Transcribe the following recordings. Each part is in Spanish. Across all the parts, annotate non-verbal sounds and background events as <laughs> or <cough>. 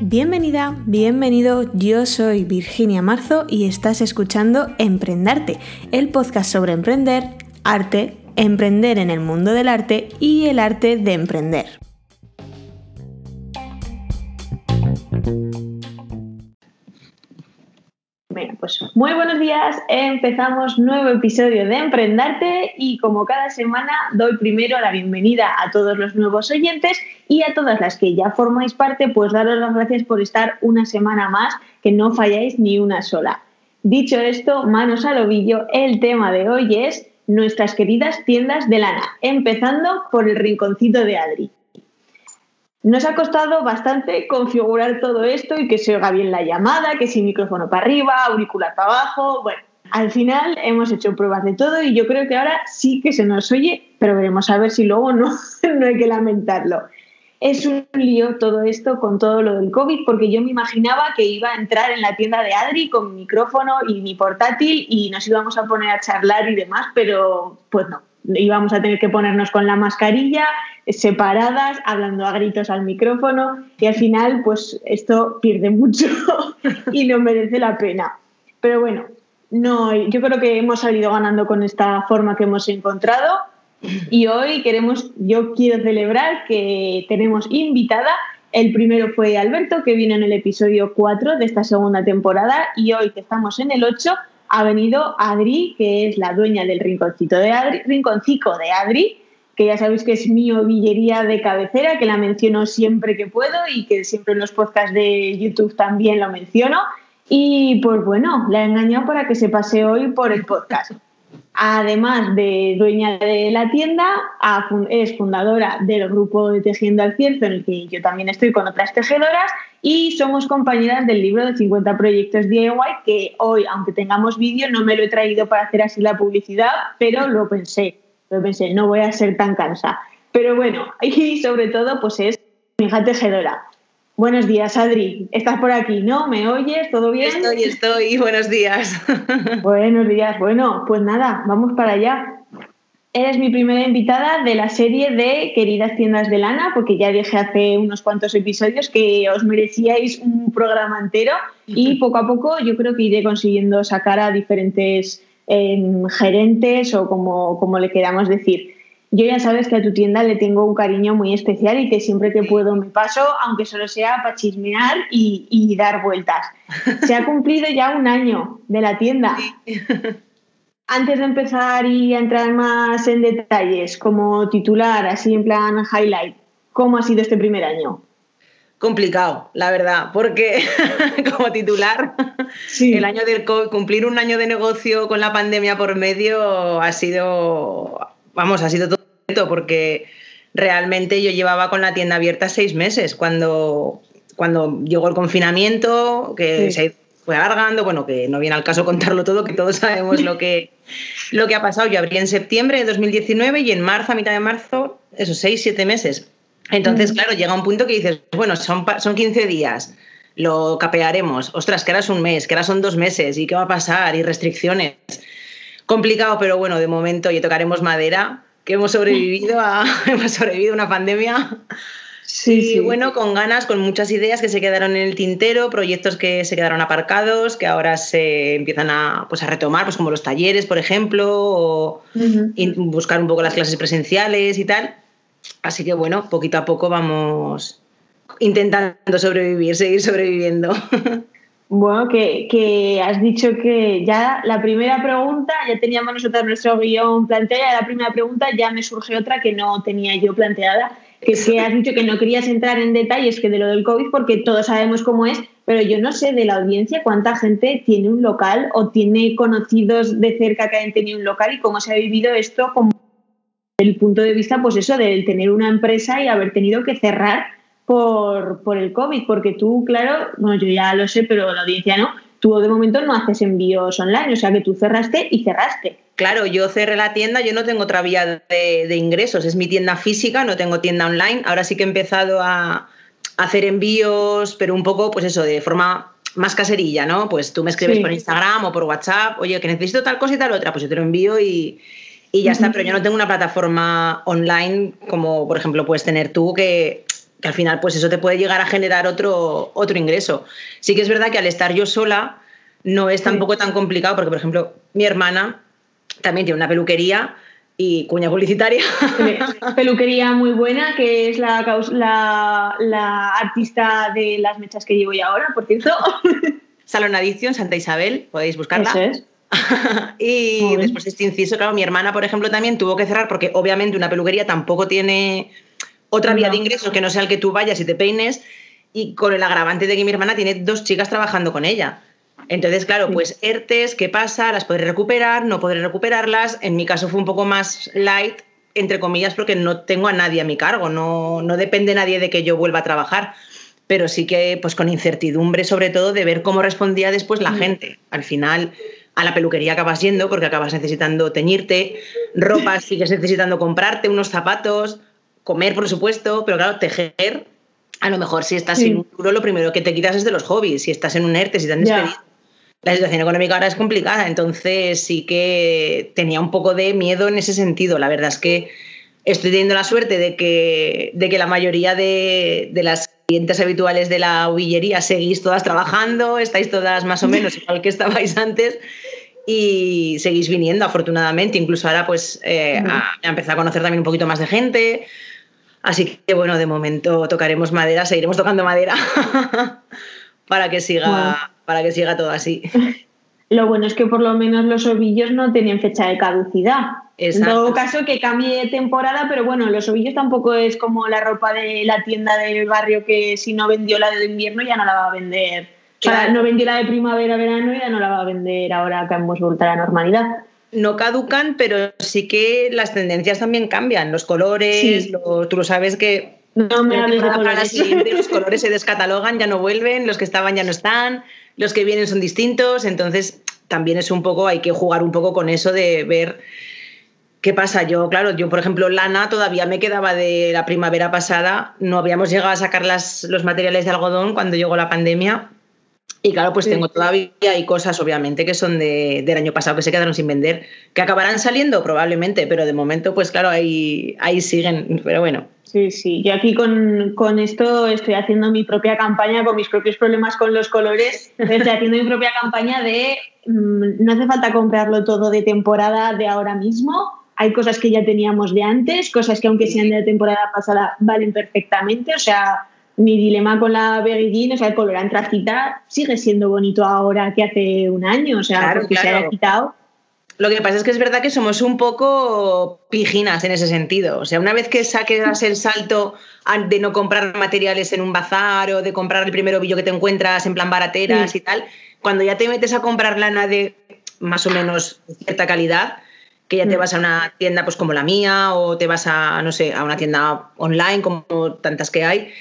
Bienvenida, bienvenido, yo soy Virginia Marzo y estás escuchando Emprendarte, el podcast sobre emprender, arte, emprender en el mundo del arte y el arte de emprender. Pues muy buenos días, empezamos nuevo episodio de Emprendarte y como cada semana doy primero la bienvenida a todos los nuevos oyentes y a todas las que ya formáis parte, pues daros las gracias por estar una semana más, que no falláis ni una sola. Dicho esto, manos al ovillo, el tema de hoy es nuestras queridas tiendas de lana, empezando por el rinconcito de Adri. Nos ha costado bastante configurar todo esto y que se oiga bien la llamada, que si micrófono para arriba, auricular para abajo. Bueno, al final hemos hecho pruebas de todo y yo creo que ahora sí que se nos oye, pero veremos a ver si luego no, <laughs> no hay que lamentarlo. Es un lío todo esto con todo lo del COVID, porque yo me imaginaba que iba a entrar en la tienda de Adri con mi micrófono y mi portátil y nos íbamos a poner a charlar y demás, pero pues no, íbamos a tener que ponernos con la mascarilla, separadas, hablando a gritos al micrófono y al final pues esto pierde mucho <laughs> y no merece la pena. Pero bueno, no, yo creo que hemos salido ganando con esta forma que hemos encontrado y hoy queremos, yo quiero celebrar que tenemos invitada. El primero fue Alberto, que vino en el episodio 4 de esta segunda temporada y hoy que estamos en el 8 ha venido Adri, que es la dueña del rinconcito de Adri, rinconcico de Adri, que ya sabéis que es mi ovillería de cabecera, que la menciono siempre que puedo y que siempre en los podcasts de YouTube también lo menciono. Y pues bueno, la he engañado para que se pase hoy por el podcast. Además de dueña de la tienda, es fundadora del grupo de Tejiendo al Cierzo, en el que yo también estoy con otras tejedoras, y somos compañeras del libro de 50 proyectos DIY, que hoy, aunque tengamos vídeo, no me lo he traído para hacer así la publicidad, pero lo pensé, lo pensé, no voy a ser tan cansada. Pero bueno, <laughs> y sobre todo, pues es mi hija tejedora. Buenos días, Adri. ¿Estás por aquí? ¿No? ¿Me oyes? ¿Todo bien? Estoy, estoy. Buenos días. <laughs> Buenos días. Bueno, pues nada, vamos para allá. Eres mi primera invitada de la serie de Queridas Tiendas de Lana, porque ya dije hace unos cuantos episodios que os merecíais un programa entero y poco a poco yo creo que iré consiguiendo sacar a diferentes em, gerentes o como, como le queramos decir yo ya sabes que a tu tienda le tengo un cariño muy especial y que siempre que puedo me paso, aunque solo sea para chismear y, dar vueltas. Se ha cumplido ya un año de la tienda. Antes de empezar y entrar más en detalles, como titular, así en plan highlight, ¿cómo ha sido este primer año? complicado, la verdad, porque <laughs> como titular, el año del COVID, cumplir un año de negocio con la pandemia por medio ha sido, vamos, ha sido todo porque realmente yo llevaba con la tienda abierta seis meses cuando, cuando llegó el confinamiento, que se fue alargando, bueno, que no viene al caso contarlo todo, que todos sabemos lo que, <laughs> lo que ha pasado. Yo abrí en septiembre de 2019 y en marzo, a mitad de marzo, esos seis, siete meses. Entonces, claro, llega un punto que dices, bueno, son, son 15 días, lo capearemos. Ostras, que ahora es un mes, que ahora son dos meses, ¿y qué va a pasar? Y restricciones. Complicado, pero bueno, de momento, y tocaremos madera, que hemos sobrevivido a, <laughs> hemos sobrevivido una pandemia. Sí, y bueno, con ganas, con muchas ideas que se quedaron en el tintero, proyectos que se quedaron aparcados, que ahora se empiezan a, pues a retomar, pues como los talleres, por ejemplo, o buscar un poco las clases presenciales y tal. Así que bueno, poquito a poco vamos intentando sobrevivir, seguir sobreviviendo. <laughs> Bueno, que, has dicho que ya la primera pregunta, ya teníamos nosotros nuestro guion planteada, la primera pregunta ya me surge otra que no tenía yo planteada, que es que has dicho que no querías entrar en detalles que de lo del COVID porque todos sabemos cómo es, pero yo no sé de la audiencia cuánta gente tiene un local o tiene conocidos de cerca que hayan tenido un local y cómo se ha vivido esto como el punto de vista, pues eso, del tener una empresa y haber tenido que cerrar por, por el COVID, porque tú, claro, bueno, yo ya lo sé, pero la audiencia no, tú de momento no haces envíos online, o sea que tú cerraste y cerraste. Claro, yo cerré la tienda, yo no tengo otra vía de, de, ingresos, es mi tienda física, no tengo tienda online. Ahora sí que he empezado a, hacer envíos, pero un poco, pues eso, de forma más caserilla, ¿no? Pues tú me escribes por Instagram o por WhatsApp, oye, que necesito tal cosa y tal otra, pues yo te lo envío y, y ya está, pero yo no tengo una plataforma online como por ejemplo puedes tener tú que, al final pues eso te puede llegar a generar otro, otro ingreso. Sí que es verdad que al estar yo sola no es tampoco tan complicado porque por ejemplo mi hermana también tiene una peluquería y cuña publicitaria. Peluquería muy buena, que es la, la, artista de las mechas que llevo yo ahora, por cierto. <laughs> Salón Adicción, Santa Isabel, podéis buscarla. es. <laughs> y después este inciso, claro, mi hermana, por ejemplo, también tuvo que cerrar porque obviamente una peluquería tampoco tiene otra vía de ingresos que no sea el que tú vayas y te peines y con el agravante de que mi hermana tiene dos chicas trabajando con ella. Entonces, claro, pues ERTES, ¿qué pasa? Las podré recuperar, no podré recuperarlas. En mi caso fue un poco más light, entre comillas, porque no tengo a nadie a mi cargo, no, no depende nadie de que yo vuelva a trabajar. Pero sí que, pues con incertidumbre, sobre todo, de ver cómo respondía después la mm. gente. Al final, a la peluquería acabas yendo porque acabas necesitando teñirte, ropa <laughs> sigues necesitando comprarte, unos zapatos, comer, por supuesto, pero claro, tejer, a lo mejor si estás en un duro, lo primero que te quitas es de los hobbies, si estás en un ERTE, si te han despedido. La situación económica ahora es complicada, entonces sí que tenía un poco de miedo en ese sentido. La verdad es que estoy teniendo la suerte de que, de que la mayoría de, de las clientes habituales de la uvillería seguís todas trabajando, estáis todas más o menos <laughs> igual que estabais antes y seguís viniendo afortunadamente. Incluso ahora pues eh, a, empezado a conocer también un poquito más de gente. Así que bueno, de momento tocaremos madera, seguiremos tocando madera <laughs> para que siga, para que siga todo así. Lo bueno es que por lo menos los ovillos no tenían fecha de caducidad. En todo caso, que cambie de temporada, pero bueno, los ovillos tampoco es como la ropa de la tienda del barrio que si no vendió la de invierno ya no la va a vender. O sea, no vendió la de primavera-verano y ya no la va a vender ahora que hemos vuelto a la normalidad. No caducan, pero sí que las tendencias también cambian. Los colores, tú lo sabes que no me hables de colores. los <laughs> colores se descatalogan, ya no vuelven, los que estaban ya no están, los que vienen son distintos, entonces también es un poco, hay que jugar un poco con eso de ver ¿Qué pasa? Yo, claro, yo, por ejemplo, lana todavía me quedaba de la primavera pasada, no habíamos llegado a sacar los materiales de algodón cuando llegó la pandemia. Y claro, pues tengo todavía hay cosas, obviamente, que son del año pasado que se quedaron sin vender, que acabarán saliendo probablemente, pero de momento, pues claro, ahí, ahí siguen. Pero bueno. Sí, sí. Yo aquí con, con esto estoy haciendo mi propia campaña, con mis propios problemas con los colores. Estoy haciendo mi propia campaña de mm, no hace falta comprarlo todo de temporada de ahora mismo hay cosas que ya teníamos de antes, cosas que aunque sean de la temporada pasada valen perfectamente, o sea, mi dilema con la Berry o sea, el color antracita sigue siendo bonito ahora que hace un año, o sea, porque se haya quitado. Lo que pasa es que es verdad que somos un poco pijinas en ese sentido. O sea, una vez que saques el salto de no comprar materiales en un bazar o de comprar el primer ovillo que te encuentras en plan barateras y tal, cuando ya te metes a comprar lana de más o menos cierta calidad, que ya te mm. vas a una tienda pues como la mía o te vas a, no sé, a una tienda online como tantas que hay,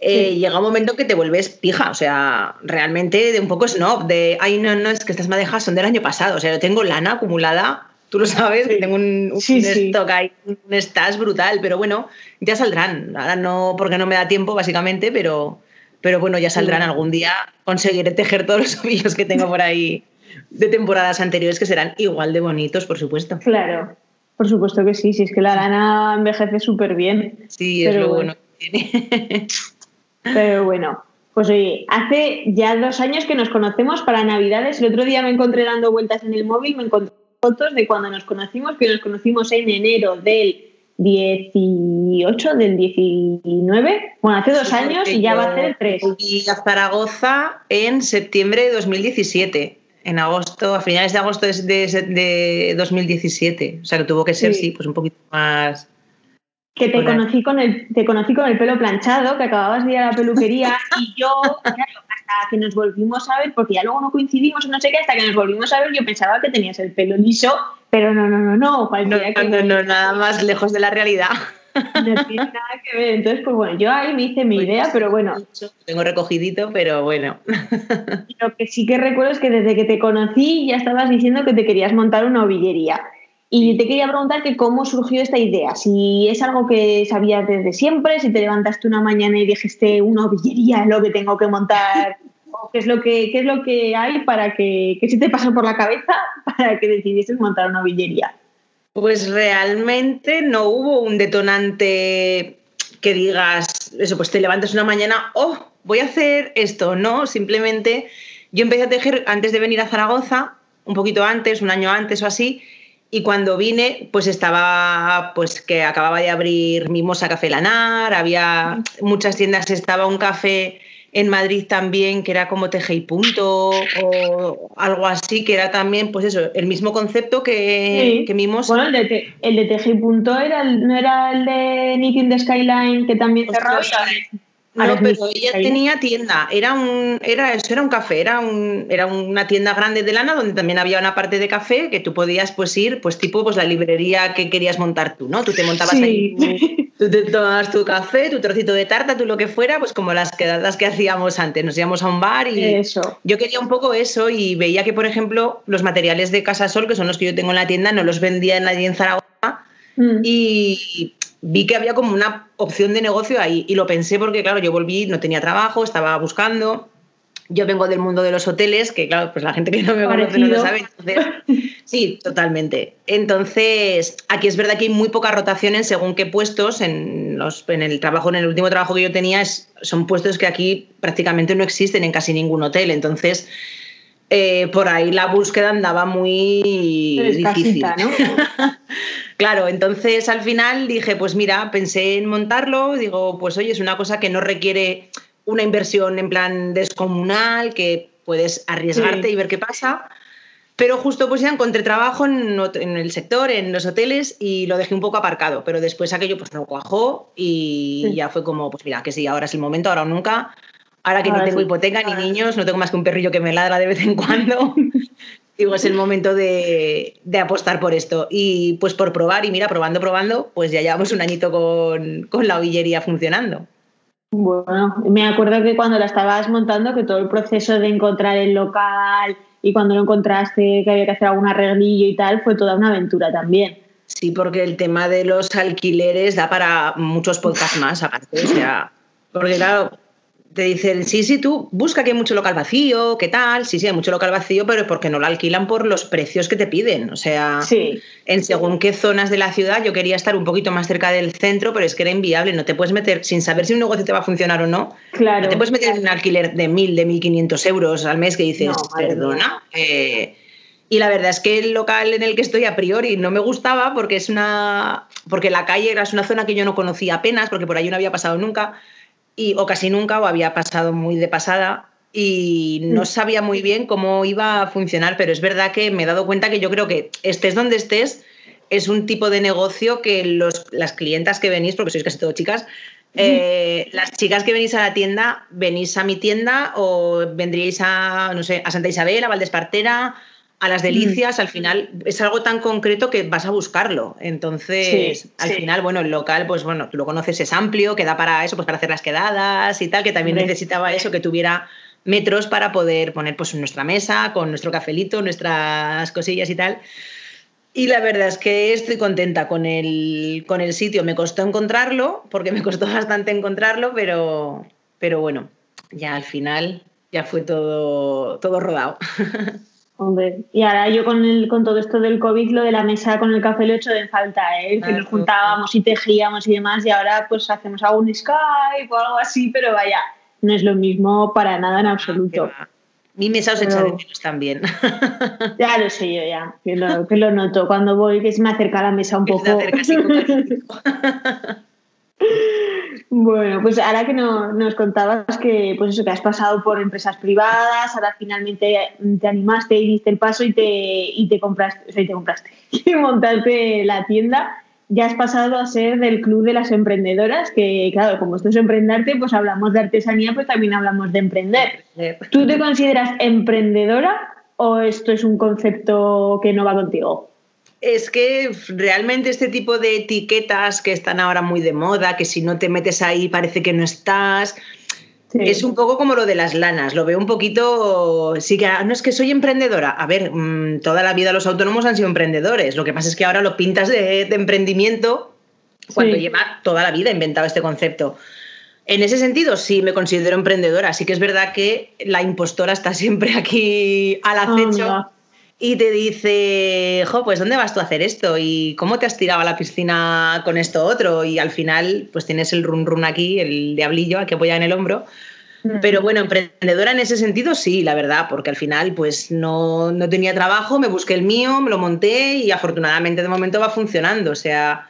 eh, llega un momento que te vuelves pija, o sea, realmente de un poco snob, de, ay, no, no, es que estas madejas son del año pasado, o sea, yo tengo lana acumulada, tú lo sabes, que tengo un, un stock ahí, un estás brutal, pero bueno, ya saldrán, ahora no, porque no me da tiempo básicamente, pero, pero bueno, ya saldrán algún día, conseguiré tejer todos los ovillos que tengo por ahí de temporadas anteriores que serán igual de bonitos, por supuesto. Claro, por supuesto que sí, si es que la lana envejece súper bien. Sí, es lo bueno que tiene. <laughs> Pero bueno, pues oye, hace ya dos años que nos conocemos para Navidades. El otro día me encontré dando vueltas en el móvil, me encontré fotos de cuando nos conocimos, que nos conocimos en enero del 18, del 19, bueno, hace dos años y ya va a ser 3. Y a Zaragoza en septiembre de 2017 en agosto, a finales de agosto de, de, 2017. O sea que tuvo que ser, sí, pues un poquito más. Que te conocí, con el, te conocí con el pelo planchado, que acababas de ir a la peluquería <laughs> y yo, claro, hasta que nos volvimos a ver, porque ya luego no coincidimos no sé qué, hasta que nos volvimos a ver yo pensaba que tenías el pelo liso, pero no, no, no, no. No, no, no, nada más lejos de la realidad. <laughs> No tiene nada que ver. Entonces, pues bueno, yo ahí me hice mi pues idea, pero bueno. Tengo recogidito, pero bueno. <laughs> Lo que sí que recuerdo es que desde que te conocí ya estabas diciendo que te querías montar una ovillería. Y te quería preguntar que cómo surgió esta idea, si es algo que sabías desde siempre, si te levantaste una mañana y dijiste una ovillería es lo que tengo que montar, <laughs> o qué es lo que, qué es lo que hay para que, que se te pasó por la cabeza <laughs> para que decidieses montar una ovillería. Pues realmente no hubo un detonante que digas, eso, pues te levantas una mañana, oh, voy a hacer esto. No, simplemente yo empecé a tejer antes de venir a Zaragoza, un poquito antes, un año antes o así, y cuando vine, pues estaba, pues que acababa de abrir Mimosa Café Lanar, había muchas tiendas, estaba un café en Madrid también que era como teje y punto o algo así, que era también, pues eso, el mismo concepto que, Mimosa. Bueno, el de, el de teje y punto era no era el de Knitting the Skyline que también cerró. No, pero ella tenía tienda, era un, era eso, era un café, era un, era una tienda grande de lana donde también había una parte de café que tú podías pues ir, pues tipo pues la librería que querías montar tú, ¿no? Tú te montabas ahí, tú te tomabas tu café, tu trocito de tarta, tú lo que fuera, pues como las quedadas que hacíamos antes, nos íbamos a un bar y eso. yo quería un poco eso y veía que por ejemplo los materiales de Casa Sol, que son los que yo tengo en la tienda, no los vendía nadie en Zaragoza mm. y vi que había como una opción de negocio ahí y lo pensé porque, claro, yo volví, no tenía trabajo, estaba buscando. Yo vengo del mundo de los hoteles, que claro, pues la gente que no me conoce no lo sabe. <laughs> sí, totalmente. Entonces, aquí es verdad que hay muy poca rotación en según qué puestos. En, los, en el trabajo, en el último trabajo que yo tenía, son puestos que aquí prácticamente no existen en casi ningún hotel. Entonces, eh, por ahí la búsqueda andaba muy difícil. ¿no? <laughs> claro, entonces al final dije, pues mira, pensé en montarlo, digo, pues oye, es una cosa que no requiere una inversión en plan descomunal, que puedes arriesgarte y ver qué pasa. Pero justo pues ya encontré trabajo en, el sector, en los hoteles, y lo dejé un poco aparcado. Pero después aquello pues no cuajó y ya fue como, pues mira, que sí, ahora es el momento, ahora o nunca. Ahora que ni tengo hipoteca ni niños, no tengo más que un perrillo que me ladra de vez en cuando. Digo, es el momento de, apostar por esto. Y pues por probar, y mira, probando, probando, pues ya llevamos un añito con, la ovillería funcionando. Bueno, me acuerdo que cuando la estabas montando, que todo el proceso de encontrar el local y cuando lo encontraste, que había que hacer algún arreglillo y tal, fue toda una aventura también. Sí, porque el tema de los alquileres da para muchos podcasts más, aparte. O sea, porque claro, te dicen, sí, sí, tú busca que hay mucho local vacío, ¿qué tal? Sí, sí, hay mucho local vacío, pero es porque no lo alquilan por los precios que te piden. O sea, en según qué zonas de la ciudad, yo quería estar un poquito más cerca del centro, pero es que era inviable. No te puedes meter, sin saber si un negocio te va a funcionar o no, claro, no te puedes meter en un alquiler de 1.000, de 1.500 euros al mes que dices, perdona. Eh, y la verdad es que el local en el que estoy a priori no me gustaba porque es una. porque la calle era una zona que yo no conocía apenas, porque por ahí no había pasado nunca y, o casi nunca, o había pasado muy de pasada y no mm. sabía muy bien cómo iba a funcionar, pero es verdad que me he dado cuenta que yo creo que estés donde estés, es un tipo de negocio que los, las clientas que venís, porque sois casi todo chicas, eh, las chicas que venís a la tienda, venís a mi tienda o vendríais a, no sé, a Santa Isabel, a Valdespartera, a las delicias, al final es algo tan concreto que vas a buscarlo. Entonces, al final, bueno, el local, pues bueno, tú lo conoces, es amplio, que da para eso, pues para hacer las quedadas y tal, que también necesitaba eso, que tuviera metros para poder poner pues nuestra mesa, con nuestro cafelito, nuestras cosillas y tal. Y la verdad es que estoy contenta con el, con el sitio. Me costó encontrarlo, porque me costó <laughs> bastante encontrarlo, pero, pero bueno, ya al final ya fue todo, todo rodado. <laughs> Hombre, y ahora yo con, el, con todo esto del COVID, lo de la mesa con el café lo he hecho de falta, ¿eh? que nos juntábamos y tejíamos y demás, y ahora pues hacemos algún Skype o algo así, pero vaya, no es lo mismo para nada en absoluto. Mi mesa os echa de menos también. <laughs> Ya lo sé yo, ya, que lo, que lo noto cuando voy, que se me acerca a la mesa un poco. Se acerca así <laughs> <laughs> Bueno, pues ahora que nos contabas que, pues eso, que has pasado por empresas privadas, ahora finalmente te animaste y diste el paso y te, y te compraste, o y te compraste, <laughs> y montaste la tienda, ya has pasado a ser del club de las emprendedoras, que claro, como esto es emprenderte, pues hablamos de artesanía, pues también hablamos de emprender. ¿Tú te consideras emprendedora o esto es un concepto que no va contigo? Es que realmente este tipo de etiquetas que están ahora muy de moda, que si no te metes ahí parece que no estás, es un poco como lo de las lanas, lo veo un poquito, sí que ah, no es que soy emprendedora, a ver, mm, toda la vida los autónomos han sido emprendedores, lo que pasa es que ahora lo pintas de, emprendimiento cuando lleva toda la vida inventado este concepto. En ese sentido, sí me considero emprendedora, sí que es verdad que la impostora está siempre aquí al acecho y te dice, jo, pues ¿dónde vas tú a hacer esto? ¿Y cómo te has tirado a la piscina con esto otro? Y al final, pues tienes el run run aquí, el diablillo que apoya en el hombro. Mm. Pero bueno, emprendedora en ese sentido sí, la verdad, porque al final pues no, no tenía trabajo, me busqué el mío, me lo monté y afortunadamente de momento va funcionando. O sea,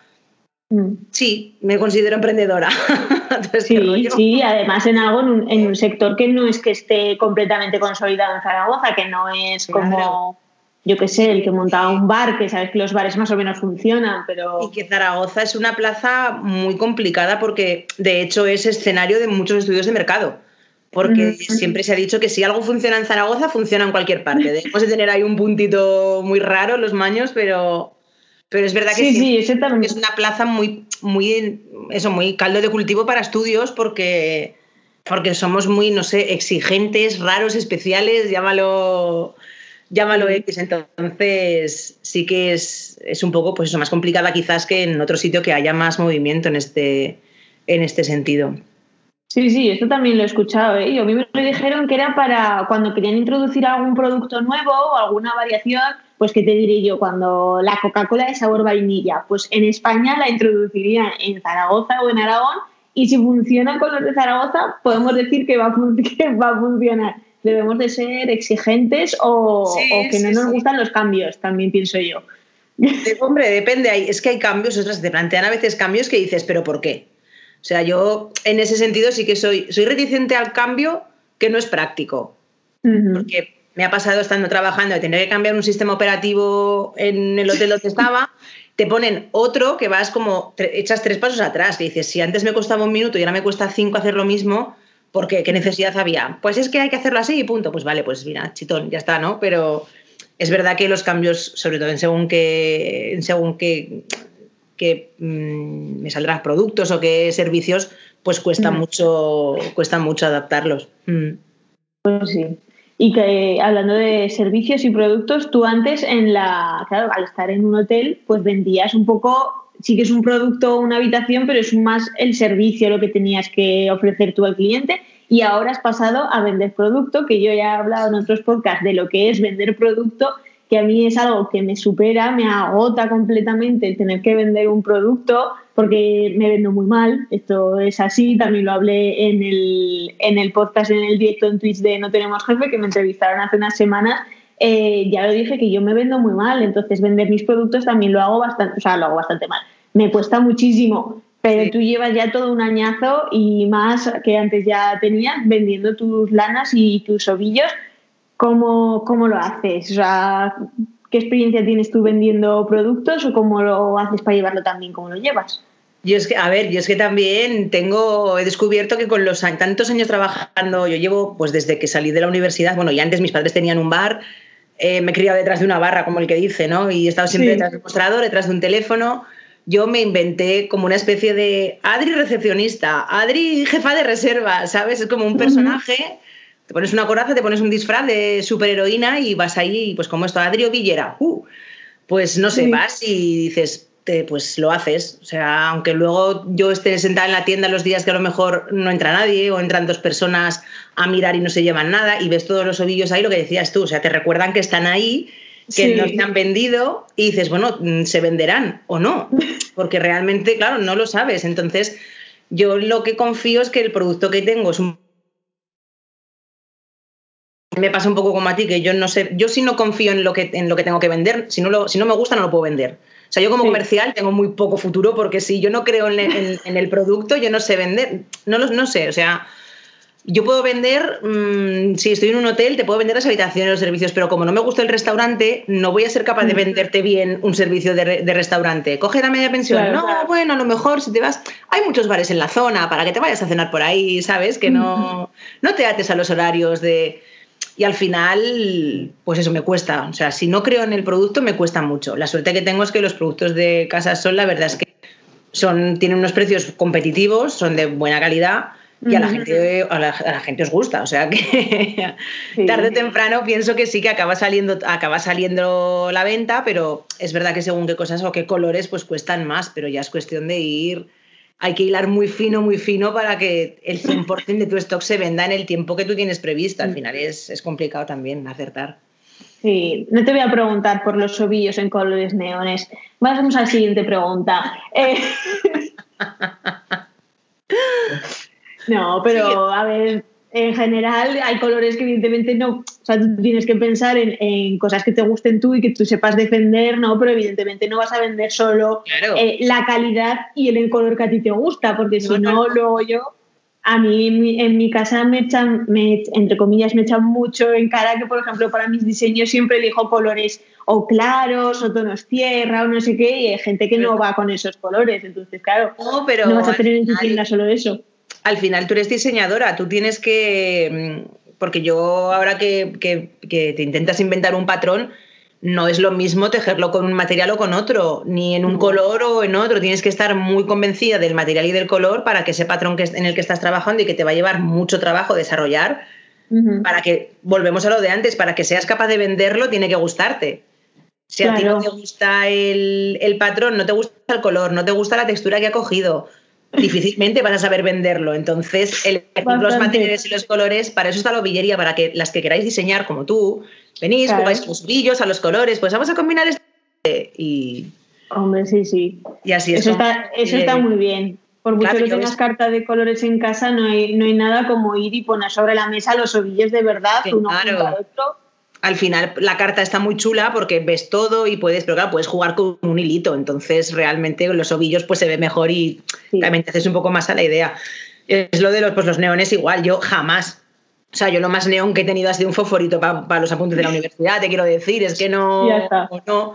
mm. sí, me considero emprendedora. <laughs> sí, sí, además en algo, en un, sector que no es que esté completamente consolidado en Zaragoza, que no es como yo qué sé, el que montaba un bar, que sabes que los bares más o menos funcionan, pero... Y que Zaragoza es una plaza muy complicada porque de hecho es escenario de muchos estudios de mercado. Porque siempre se ha dicho que si algo funciona en Zaragoza, funciona en cualquier parte. Debemos de tener ahí un puntito muy raro los maños, pero, pero es verdad que sí, es una plaza muy, muy, eso, muy caldo de cultivo para estudios porque, porque somos muy, no sé, exigentes, raros, especiales, llámalo llámalo X. Entonces, sí que es, es, un poco, pues eso, más complicada quizás que en otro sitio que haya más movimiento en este, en este sentido. Sí, sí, esto también lo he escuchado. ¿eh? Y a mí me dijeron que era para cuando querían introducir algún producto nuevo o alguna variación, pues que te diré yo, cuando la Coca-Cola de sabor vainilla, pues en España la introducirían en Zaragoza o en Aragón y si funciona con los de Zaragoza, podemos decir que va <laughs> que va a funcionar debemos de ser exigentes o, que no nos gustan los cambios, también pienso yo. Hombre, depende, es que hay cambios, otras te plantean a veces cambios que dices, pero ¿por qué? O sea, yo en ese sentido sí que soy, soy reticente al cambio que no es práctico. Porque me ha pasado estando trabajando de tener que cambiar un sistema operativo en el hotel donde estaba, te ponen otro que vas como, echas tres pasos atrás, que dices, si antes me costaba un minuto y ahora me cuesta cinco hacer lo mismo, porque ¿qué necesidad había? Pues es que hay que hacerlo así y punto. Pues vale, pues mira, chitón, ya está, ¿no? Pero es verdad que los cambios, sobre todo en según qué, en según qué, que mm, me saldrán productos o qué servicios, pues cuesta mm. mucho, cuesta mucho adaptarlos. Mm. Pues sí. Y que hablando de servicios y productos, tú antes en la, claro, al estar en un hotel, pues vendías un poco sí que es un producto una habitación, pero es más el servicio lo que tenías que ofrecer tú al cliente. Y ahora has pasado a vender producto, que yo ya he hablado en otros podcasts de lo que es vender producto, que a mí es algo que me supera, me agota completamente tener que vender un producto, porque me vendo muy mal. Esto es así, también lo hablé en el, en el podcast, en el directo en Twitch de No Tenemos Jefe, que me entrevistaron hace unas semanas eh, ya lo dije que yo me vendo muy mal, entonces vender mis productos también lo hago bastante, o sea, lo hago bastante mal. Me cuesta muchísimo, pero tú llevas ya todo un añazo y más que antes ya tenías vendiendo tus lanas y tus ovillos. ¿Cómo, cómo lo haces? O sea, ¿qué experiencia tienes tú vendiendo productos o cómo lo haces para llevarlo también? ¿Cómo lo llevas? Yo es que, a ver, yo es que también tengo, he descubierto que con los tantos años trabajando, yo llevo, pues desde que salí de la universidad, bueno, y antes mis padres tenían un bar, eh, me he criado detrás de una barra, como el que dice, ¿no? Y he estado siempre detrás del mostrador, detrás de un teléfono. Yo me inventé como una especie de Adri recepcionista, Adri jefa de reserva, ¿sabes? Es como un personaje. Te pones una coraza, te pones un disfraz de superheroína y vas ahí, pues como esto, Adri o Villera. Uh, pues no sé, vas y dices, pues lo haces. O sea, aunque luego yo esté sentada en la tienda los días que a lo mejor no entra nadie o entran dos personas a mirar y no se llevan nada y ves todos los ovillos ahí, lo que decías tú, o sea, te recuerdan que están ahí, que no se han vendido y dices, bueno, mm, se venderán o no, <laughs> porque realmente, claro, no lo sabes. Entonces, yo lo que confío es que el producto que tengo es un me pasa un poco como a ti, que yo no sé, yo sí no confío en lo que, en lo que tengo que vender, si no, lo, si no me gusta no lo puedo vender. O sea, yo como comercial tengo muy poco futuro porque si yo no creo en, <laughs> el producto, yo no sé vender. No, no sé, o sea, yo puedo vender, mm, si estoy en un hotel, te puedo vender las habitaciones, los servicios, pero como no me gusta el restaurante, no voy a ser capaz de venderte bien un servicio de, restaurante. Coge la media pensión. no, bueno, a lo mejor si te vas. Hay muchos bares en la zona para que te vayas a cenar por ahí, ¿sabes? Que no, no te ates a los horarios de y al final, pues eso me cuesta. O sea, si no creo en el producto, me cuesta mucho. La suerte que tengo es que los productos de Casa Sol, la verdad es que son, tienen unos precios competitivos, son de buena calidad y a la, gente, a la, gente os gusta. O sea que tarde o temprano pienso que sí que acaba saliendo, acaba saliendo la venta, pero es verdad que según qué cosas o qué colores, pues cuestan más, pero ya es cuestión de ir hay que hilar muy fino, muy fino para que el 100% de tu stock se venda en el tiempo que tú tienes previsto. Al final es, complicado también acertar. Sí, no te voy a preguntar por los ovillos en colores neones. Vamos a la siguiente pregunta. Eh, <laughs> <laughs> no, pero a ver, en general hay colores que evidentemente no, o sea, tú tienes que pensar en, cosas que te gusten tú y que tú sepas defender, ¿no? Pero evidentemente no vas a vender solo eh, la calidad y el color que a ti te gusta, porque si no, luego yo, a mí en mi, casa me echan, me, entre comillas, me echan mucho en cara que, por ejemplo, para mis diseños siempre elijo colores o claros o tonos tierra o no sé qué, y hay gente que no va con esos colores, entonces, claro, no, pero no vas a tener en tu tienda solo eso al final tú eres diseñadora, tú tienes que, mm, porque yo ahora que, te intentas inventar un patrón, no es lo mismo tejerlo con un material o con otro, ni en un color o en otro. Tienes que estar muy convencida del material y del color para que ese patrón que, en el que estás trabajando y que te va a llevar mucho trabajo desarrollar, para que, volvemos a lo de antes, para que seas capaz de venderlo, tiene que gustarte. Si a ti no te gusta el, el, patrón, no te gusta el color, no te gusta la textura que ha cogido, difícilmente vas a saber venderlo. Entonces, el, los materiales y los colores, para eso está la ovillería, para que las que queráis diseñar como tú, venís, jugáis los brillos, a los colores, pues vamos a combinar este y... Hombre, sí, sí. Y así eso está, eso está muy bien. Por mucho que tengas carta de colores en casa, no hay, no hay nada como ir y poner sobre la mesa los ovillos de verdad, uno junto al otro al final la carta está muy chula porque ves todo y puedes, pero claro, puedes jugar con un hilito, entonces realmente los ovillos pues se ve mejor y también te haces un poco más a la idea. Es lo de los, pues, los neones igual, yo jamás, o sea, yo lo más neón que he tenido ha sido un fosforito para los apuntes de la universidad, te quiero decir, es que no, no,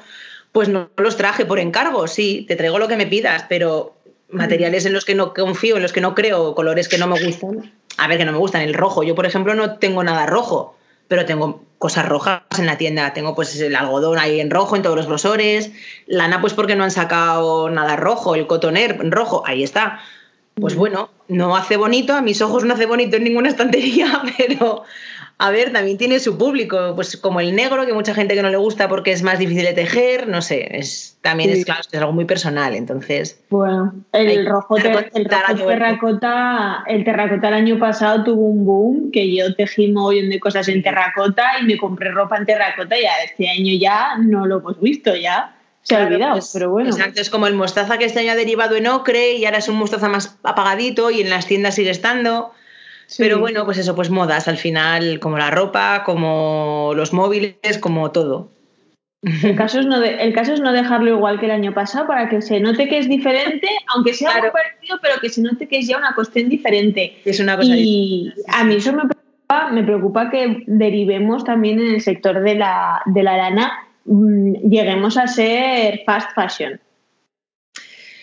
pues no los traje por encargo, sí, te traigo lo que me pidas, pero materiales en los que no confío, en los que no creo, colores que no me gustan, a ver, que no me gustan, el rojo, yo por ejemplo no tengo nada rojo pero tengo cosas rojas en la tienda. Tengo pues el algodón ahí en rojo en todos los grosores. Lana pues porque no han sacado nada rojo, el cotoner rojo, ahí está. Pues mm. bueno, no hace bonito, a mis ojos no hace bonito en ninguna estantería, <laughs> pero a ver, también tiene su público, pues como el negro, que mucha gente que no le gusta porque es más difícil de tejer, no sé, es, también es, claro, es algo muy personal, entonces... Bueno, el rojo, el terracota, el terracota el año pasado tuvo un boom, que yo tejí un montón de cosas en terracota y me compré ropa en terracota y este año ya no lo hemos visto ya. Se ha olvidado, pues, pero bueno. Exacto, es como el mostaza que este año ha derivado en ocre y ahora es un mostaza más apagadito y en las tiendas sigue estando. Pero bueno, pues eso, pues modas al final, como la ropa, como los móviles, como todo. El caso, es no el caso es no dejarlo igual que el año pasado para que se note que es diferente, aunque sea algo parecido, pero que se note que es ya una cuestión diferente. Es una cosa y a mí eso me preocupa, me preocupa que derivemos también en el sector de la, de la lana, mm, lleguemos a ser fast fashion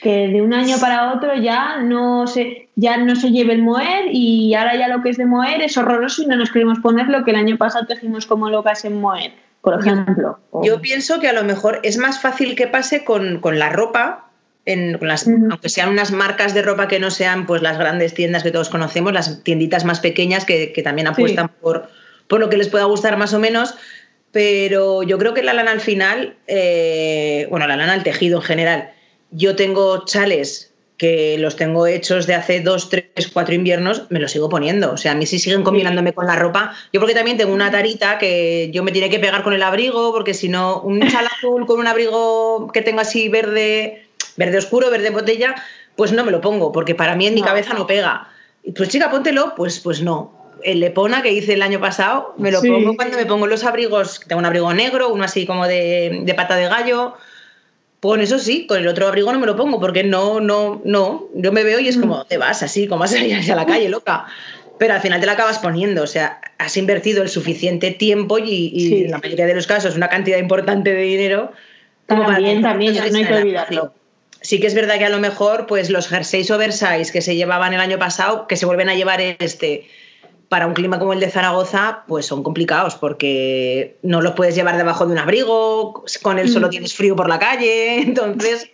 que de un año para otro ya no se, ya no se lleve el moer y ahora ya lo que es de moer es horroroso y no nos queremos poner lo que el año pasado tejimos como locas en moer, por ejemplo. Yo pienso que a lo mejor es más fácil que pase con, la ropa, en, las, aunque sean unas marcas de ropa que no sean pues las grandes tiendas que todos conocemos, las tienditas más pequeñas que, también apuestan por, por lo que les pueda gustar más o menos, pero yo creo que la lana al final, eh, bueno, la lana al tejido en general, yo tengo chales que los tengo hechos de hace dos, tres, cuatro inviernos, me los sigo poniendo. O sea, a mí sí siguen combinándome con la ropa. Yo porque también tengo una tarita que yo me tiene que pegar con el abrigo, porque si no, un chal <laughs> azul con un abrigo que tengo así verde, verde oscuro, verde botella, pues no me lo pongo, porque para mí en mi cabeza no pega. Pues chica, póntelo, pues, pues no. El Lepona que hice el año pasado, me lo pongo cuando me pongo los abrigos, tengo un abrigo negro, uno así como de, de pata de gallo, con eso sí, con el otro abrigo no me lo pongo porque no, no, no. Yo me veo y es como, te vas así, como vas a salir hacia la calle, loca. Pero al final te la acabas poniendo, o sea, has invertido el suficiente tiempo y, en la mayoría de los casos una cantidad importante de dinero. también, también, no hay que olvidarlo. Sí que es verdad que a lo mejor pues los jerseys oversize que se llevaban el año pasado, que se vuelven a llevar este, para un clima como el de Zaragoza, pues son complicados porque no los puedes llevar debajo de un abrigo, con él solo mm. tienes frío por la calle, <laughs> entonces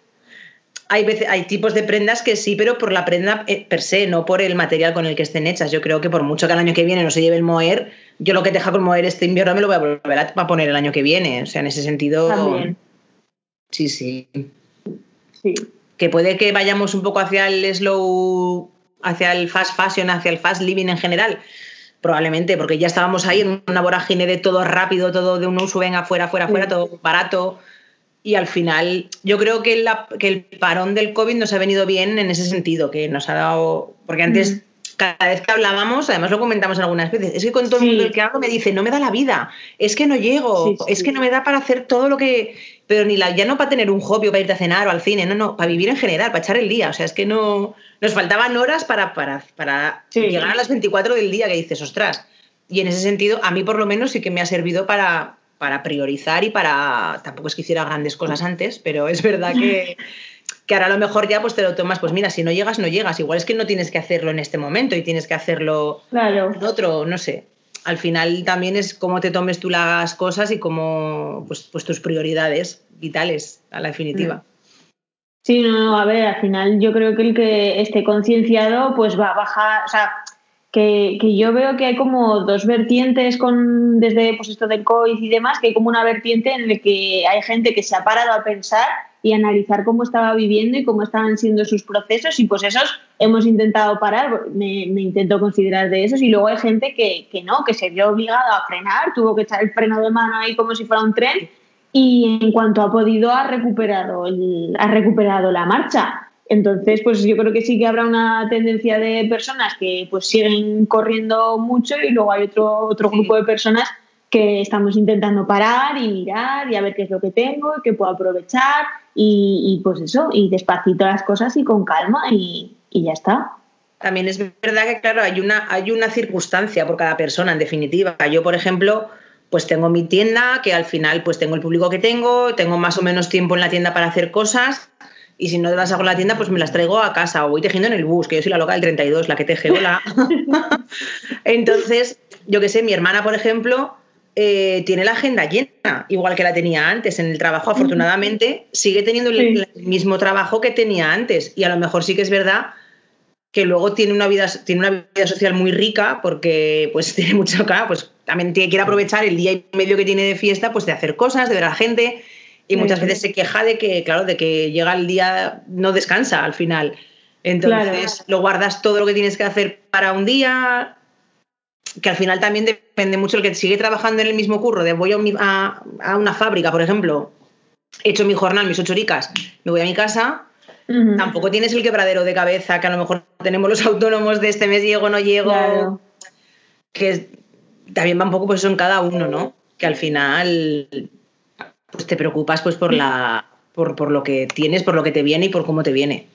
hay, veces, hay tipos de prendas que sí, pero por la prenda eh, per se, no por el material con el que estén hechas. Yo creo que por mucho que el año que viene no se lleve el moer, yo lo que deja con moer este invierno me lo voy a volver a poner el año que viene. O sea, en ese sentido... También. Sí, sí. Sí. Que puede que vayamos un poco hacia el slow, hacia el fast fashion, hacia el fast living en general probablemente, porque ya estábamos ahí en una vorágine de todo rápido, todo de un uso, venga, fuera, fuera, fuera, todo barato. Y al final, yo creo que, que, el parón del COVID nos ha venido bien en ese sentido, que nos ha dado. Porque antes, cada vez que hablábamos, además lo comentamos algunas veces, es que con todo el mundo el que hablo me dice, no me da la vida, es que no llego, es que no me da para hacer todo lo que. Pero ni la, ya no para tener un hobby o para irte a cenar o al cine, no, no, para vivir en general, para echar el día. O sea, es que no. Nos faltaban horas para, para, para llegar a las 24 del día que dices, ostras. Y en ese sentido, a mí por lo menos sí que me ha servido para, para priorizar y para. Tampoco es que hiciera grandes cosas antes, pero es verdad que. <laughs> que ahora a lo mejor ya pues te lo tomas, pues mira, si no llegas, no llegas. Igual es que no tienes que hacerlo en este momento y tienes que hacerlo claro. en otro, no sé. Al final también es cómo te tomes tú las cosas y cómo, pues, pues tus prioridades vitales, a la definitiva. Sí, no, no, a ver, al final yo creo que el que esté concienciado pues va a bajar, o sea, que, que, yo veo que hay como dos vertientes con desde pues esto del COVID y demás, que hay como una vertiente en la que hay gente que se ha parado a pensar y analizar cómo estaba viviendo y cómo estaban siendo sus procesos. Y pues esos hemos intentado parar, me, me intento considerar de esos. Y luego hay gente que, que, no, que se vio obligado a frenar, tuvo que echar el freno de mano ahí como si fuera un tren y en cuanto ha podido ha recuperado, el, ha recuperado la marcha. Entonces, pues yo creo que sí que habrá una tendencia de personas que pues siguen corriendo mucho y luego hay otro, otro grupo de personas que estamos intentando parar y mirar y a ver qué es lo que tengo y qué puedo aprovechar y, pues eso, y despacito las cosas y con calma y, ya está. También es verdad que, claro, hay una, hay una circunstancia por cada persona, en definitiva. Yo, por ejemplo, pues tengo mi tienda, que al final pues tengo el público que tengo, tengo más o menos tiempo en la tienda para hacer cosas y si no te vas a con la tienda, pues me las traigo a casa o voy tejiendo en el bus, que yo soy la loca del 32, la que teje, hola. <laughs> Entonces, yo qué sé, mi hermana, por ejemplo, eh, tiene la agenda llena, igual que la tenía antes en el trabajo. Afortunadamente, sigue teniendo el, mismo trabajo que tenía antes. Y a lo mejor sí que es verdad que luego tiene una vida, tiene una vida social muy rica porque pues <laughs> tiene mucho acá, pues también tiene que aprovechar el día y medio que tiene de fiesta, pues de hacer cosas, de ver a la gente. Y muchas veces se queja de que, claro, de que llega el día, no descansa al final. Entonces lo guardas todo lo que tienes que hacer para un día, que al final también depende mucho el que sigue trabajando en el mismo curro, de voy a, una fábrica, por ejemplo, he hecho mi jornal, mis ocho horicas, me voy a mi casa, tampoco tienes el quebradero de cabeza que a lo mejor tenemos los autónomos de este mes llego, no llego, que también va un poco pues eso en cada uno, ¿no? Que al final pues te preocupas pues por la por, por lo que tienes, por lo que te viene y por cómo te viene.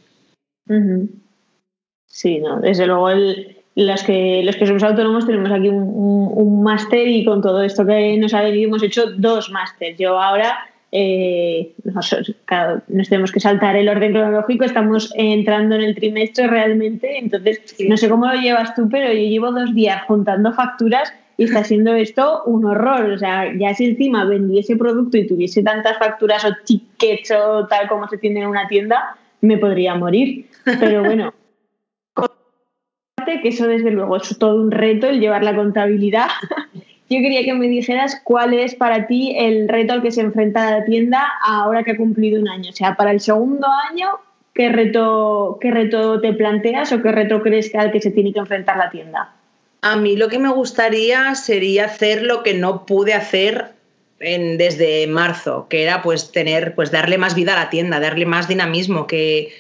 Sí, no, desde luego el, las que, los que somos autónomos tenemos aquí un, máster y con todo esto que nos ha venido hemos hecho dos másteres. Yo ahora eh, nos, nos, tenemos que saltar el orden cronológico, estamos entrando en el trimestre realmente, entonces no sé cómo lo llevas tú, pero yo llevo dos días juntando facturas y está siendo esto un horror. O sea, ya si encima vendiese producto y tuviese tantas facturas o tickets o tal como se tiene en una tienda, me podría morir. Pero bueno que eso desde luego es todo un reto el llevar la contabilidad. <laughs> Yo quería que me dijeras cuál es para ti el reto al que se enfrenta la tienda ahora que ha cumplido un año. O sea, para el segundo año, ¿qué reto, qué reto te planteas o qué reto crees que al que se tiene que enfrentar la tienda? A mí lo que me gustaría sería hacer lo que no pude hacer en, desde marzo, que era pues tener, pues darle más vida a la tienda, darle más dinamismo, que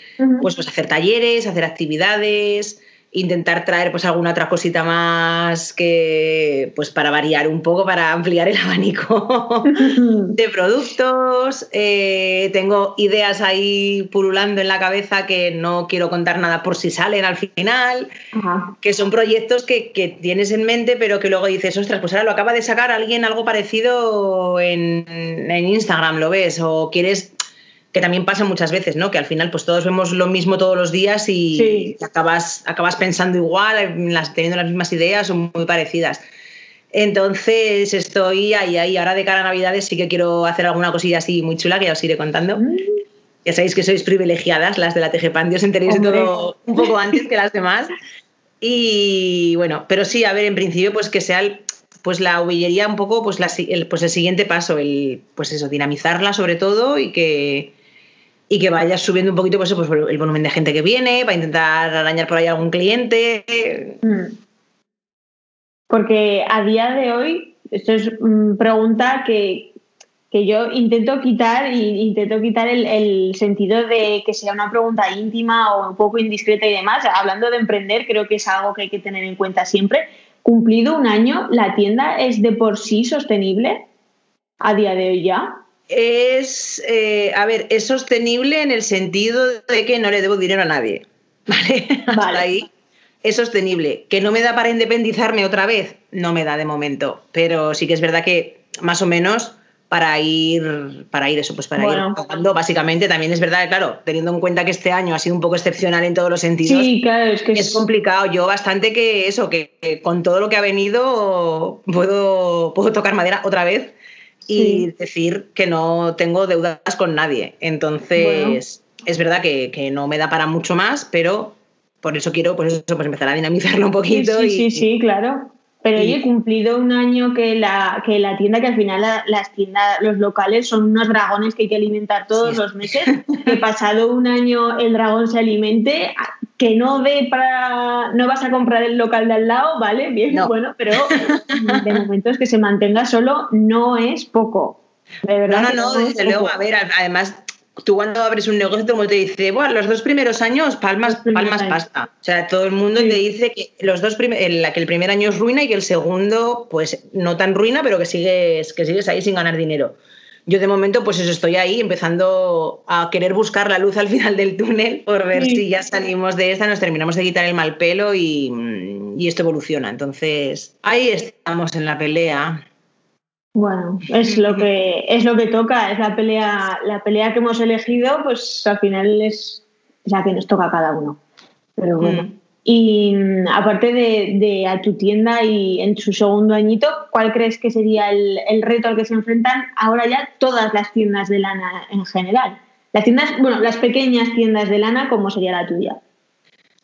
pues, pues hacer talleres, hacer actividades, intentar traer pues alguna otra cosita más que pues para variar un poco, para ampliar el <laughs> abanico <laughs> de productos. Eh, tengo ideas ahí pululando en la cabeza que no quiero contar nada por si salen al final, que son proyectos que, que, tienes en mente pero que luego dices, ostras, pues ahora lo acaba de sacar alguien algo parecido en, en Instagram, lo ves, o quieres que también pasa muchas veces, ¿no? Que al final pues todos vemos lo mismo todos los días y acabas, acabas pensando igual, teniendo las mismas ideas o muy parecidas. Entonces estoy ahí, ahí. Ahora de cara a Navidades sí que quiero hacer alguna cosilla así muy chula que ya os iré contando. Mm. Ya sabéis que sois privilegiadas, las de la TGPAN, os enteréis de todo un poco antes que las demás. Y bueno, pero sí, a ver, en principio pues que sea pues la uvillería un poco pues, el, pues el siguiente paso, el, pues eso, dinamizarla sobre todo y que, y que vayas subiendo un poquito pues, pues, el volumen de gente que viene, para intentar arañar por ahí algún cliente. Mm. Porque a día de hoy, esto es una pregunta que, que yo intento quitar y intento quitar el, sentido de que sea una pregunta íntima o un poco indiscreta y demás. Hablando de emprender, creo que es algo que hay que tener en cuenta siempre. Cumplido un año, ¿la tienda es de por sí sostenible a día de hoy ya? Es, eh, a ver, es sostenible en el sentido de que no le debo dinero a nadie. <laughs> ¿Vale? Vale. ahí es sostenible. ¿Que no me da para independizarme otra vez? No me da de momento. Pero sí que es verdad que más o menos para ir, para ir eso, pues para ir pagando, básicamente. También es verdad, claro, teniendo en cuenta que este año ha sido un poco excepcional en todos los sentidos, sí, claro, es, que es, complicado. Yo bastante que eso, que, con todo lo que ha venido puedo, puedo tocar madera otra vez y decir que no tengo deudas con nadie. Entonces, es verdad que, no me da para mucho más, pero por eso quiero pues eso, pues empezar a dinamizarlo un poquito. Sí, sí, sí, claro. Pero he cumplido un año que la, que la tienda, que al final las tiendas, los locales son unos dragones que hay que alimentar todos los meses, que pasado un año el dragón se alimente, que no ve para, no vas a comprar el local de al lado, ¿vale? Bien, bueno, pero <laughs> de momento es que se mantenga solo no es poco. De verdad. No, no, no, desde luego, a ver, además tú cuando abres un negocio, mundo te dice, bueno, los dos primeros años palmas, palmas pasta. O sea, todo el mundo te dice que los dos el, que el primer año es ruina y que el segundo, pues no tan ruina, pero que sigues, que sigues ahí sin ganar dinero. Yo de momento, pues eso, estoy ahí empezando a querer buscar la luz al final del túnel por ver si ya salimos de esta, nos terminamos de quitar el mal pelo y, y esto evoluciona. Entonces, ahí estamos en la pelea. Bueno, es lo que es lo que toca, es la pelea, la pelea que hemos elegido, pues al final es, la que nos toca a cada uno. Pero bueno. Mm. Y mm, aparte de, a tu tienda y en su segundo añito, ¿cuál crees que sería el, el, reto al que se enfrentan ahora ya todas las tiendas de lana en general? Las tiendas, bueno, las pequeñas tiendas de lana, ¿cómo sería la tuya?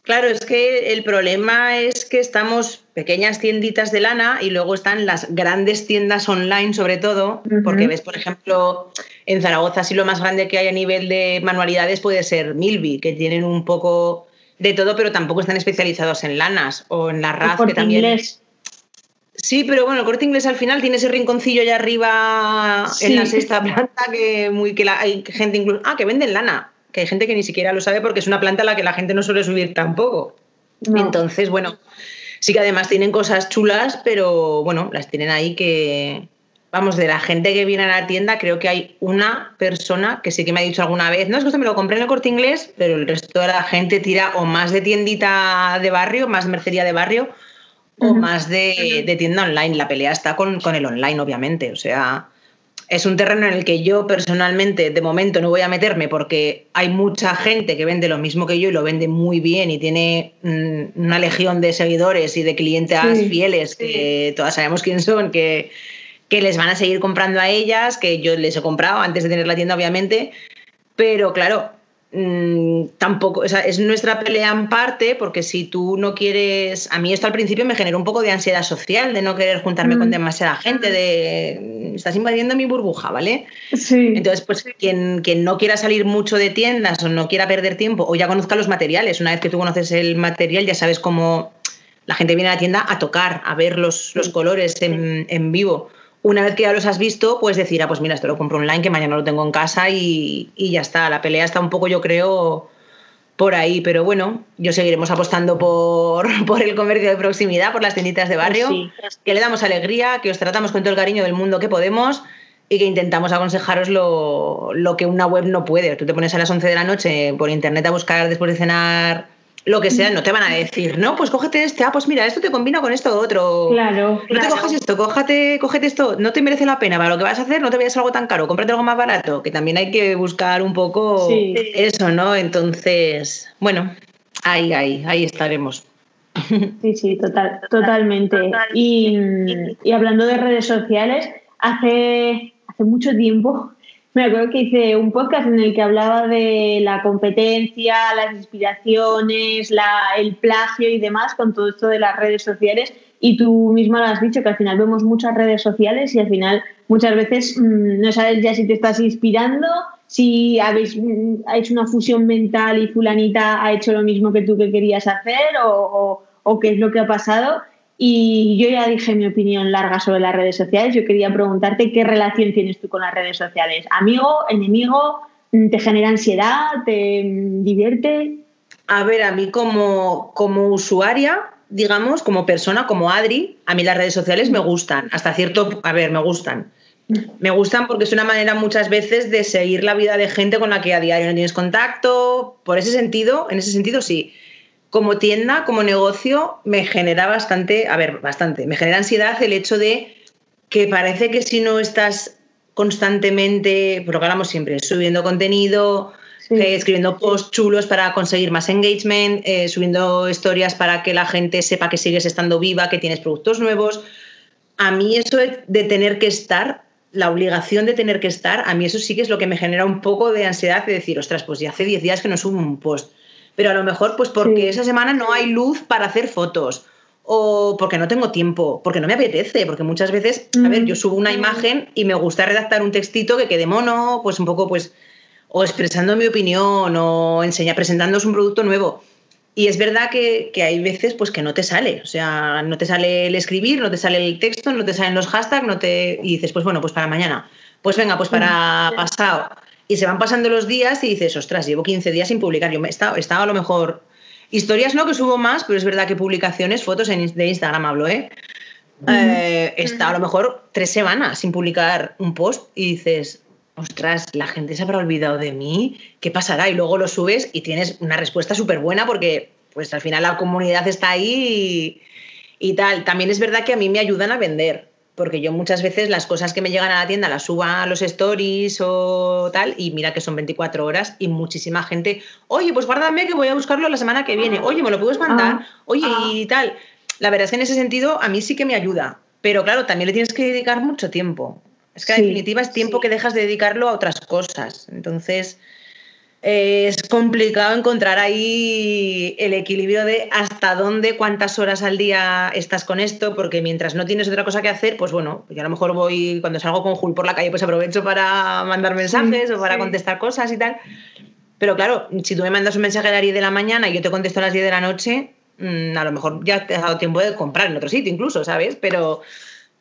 Claro, es que el problema es que estamos pequeñas tienditas de lana y luego están las grandes tiendas online sobre todo, porque ves, por ejemplo, en Zaragoza sí lo más grande que hay a nivel de manualidades puede ser Milby, que tienen un poco de todo, pero tampoco están especializados en lanas o en la RAF, que también... Inglés. Sí, pero bueno, el corte inglés al final tiene ese rinconcillo allá arriba en la sexta planta que muy que hay gente incluso ah que venden lana que hay gente que ni siquiera lo sabe porque es una planta a la que la gente no suele subir tampoco. Entonces, bueno, sí que además tienen cosas chulas, pero bueno, las tienen ahí que, vamos, de la gente que viene a la tienda, creo que hay una persona que sí que me ha dicho alguna vez, no es que esto me lo compré en el corte inglés, pero el resto de la gente tira o más de tiendita de barrio, más mercería de barrio, o más de, tienda online. La pelea está con, con el online, obviamente. O sea, es un terreno en el que yo personalmente de momento no voy a meterme porque hay mucha gente que vende lo mismo que yo y lo vende muy bien y tiene mm, una legión de seguidores y de clientes fieles que todas sabemos quién son, que, que les van a seguir comprando a ellas, que yo les he comprado antes de tener la tienda obviamente, pero claro, Mm, tampoco, o sea, es nuestra pelea en parte, porque si tú no quieres, a mí esto al principio me generó un poco de ansiedad social, de no querer juntarme con mm. demasiada gente, de estás invadiendo mi burbuja, ¿vale? Sí. Entonces, pues quien, quien no quiera salir mucho de tiendas o no quiera perder tiempo o ya conozca los materiales, una vez que tú conoces el material ya sabes cómo la gente viene a la tienda a tocar, a ver los, los colores en, en vivo una vez que ya los has visto, puedes decir, ah, pues mira, esto lo compro online, que mañana lo tengo en casa y, ya está. La pelea está un poco, yo creo, por ahí, pero bueno, yo seguiremos apostando por, <laughs> por el comercio de proximidad, por las tienditas de barrio, que le damos alegría, que os tratamos con todo el cariño del mundo que podemos y que intentamos aconsejaros lo, lo que una web no puede. Tú te pones a las 11 de la noche por internet a buscar después de cenar lo que sea, no te van a decir, no, pues cógete este, ah, pues mira, esto te combina con esto otro. Claro. No te cojas esto, cógete, cógete esto, no te merece la pena para lo que vas a hacer, no te vayas algo tan caro, cómprate algo más barato, que también hay que buscar un poco eso, ¿no? Entonces, bueno, ahí, ahí, ahí estaremos. Sí, sí, total, totalmente. Y, y hablando de redes sociales, hace, hace mucho tiempo me acuerdo que hice un podcast en el que hablaba de la competencia, las inspiraciones, el plagio y demás con todo esto de las redes sociales. Y tú misma lo has dicho, que al final vemos muchas redes sociales y al final muchas veces mm, no sabes ya si te estás inspirando, si habéis mm, hecho una fusión mental y fulanita ha hecho lo mismo que tú que querías hacer o, o qué es lo que ha pasado. Y yo ya dije mi opinión larga sobre las redes sociales. Yo quería preguntarte qué relación tienes tú con las redes sociales. ¿Amigo, enemigo? ¿Te genera ansiedad? ¿Te divierte? A ver, a mí como, como usuaria, digamos, como persona, como Adri, a mí las redes sociales me gustan. Hasta cierto, a ver, me gustan. Me gustan porque es una manera muchas veces de seguir la vida de gente con la que a diario no tienes contacto. Por ese sentido, en ese sentido sí como tienda, como negocio, me genera bastante, a ver, bastante, me genera ansiedad el hecho de que parece que si no estás constantemente, por lo que hablamos siempre, subiendo contenido, eh, escribiendo posts chulos para conseguir más engagement, eh, subiendo historias para que la gente sepa que sigues estando viva, que tienes productos nuevos. A mí eso de tener que estar, la obligación de tener que estar, a mí eso sí que es lo que me genera un poco de ansiedad de decir, ostras, pues ya hace 10 días que no subo un post pero a lo mejor pues porque esa semana no hay luz para hacer fotos o porque no tengo tiempo, porque no me apetece, porque muchas veces, a ver, yo subo una mm. imagen y me gusta redactar un textito que quede mono, pues un poco pues o expresando mi opinión o enseñar presentándoos un producto nuevo. Y es verdad que, hay veces pues que no te sale, o sea, no te sale el escribir, no te sale el texto, no te salen los hashtags, no te y dices, pues bueno, pues para mañana. Pues venga, pues para pasado. Y se van pasando los días y dices, ostras, llevo 15 días sin publicar. Yo me estaba, estaba a lo mejor. Historias no, que subo más, pero es verdad que publicaciones, fotos en, de Instagram hablo, ¿eh? eh está a lo mejor tres semanas sin publicar un post y dices, ostras, la gente se habrá olvidado de mí, ¿qué pasará? Y luego lo subes y tienes una respuesta súper buena porque pues al final la comunidad está ahí y, y, tal. También es verdad que a mí me ayudan a vender porque yo muchas veces las cosas que me llegan a la tienda las subo a los stories o tal, y mira que son 24 horas y muchísima gente, oye, pues guárdame que voy a buscarlo la semana que viene, oye, me lo puedes mandar, ah. oye, y ah. tal. La verdad es que en ese sentido a mí sí que me ayuda, pero claro, también le tienes que dedicar mucho tiempo. Es que en definitiva es tiempo que dejas de dedicarlo a otras cosas. Entonces, es complicado encontrar ahí el equilibrio de hasta dónde, cuántas horas al día estás con esto, porque mientras no tienes otra cosa que hacer, pues bueno, yo a lo mejor voy, cuando salgo con Jul por la calle, pues aprovecho para mandar mensajes o para contestar cosas y tal. Pero claro, si tú me mandas un mensaje a las 10 de la mañana y yo te contesto a las 10 de la noche, mm, a lo mejor ya te has dado tiempo de comprar en otro sitio incluso, ¿sabes? Pero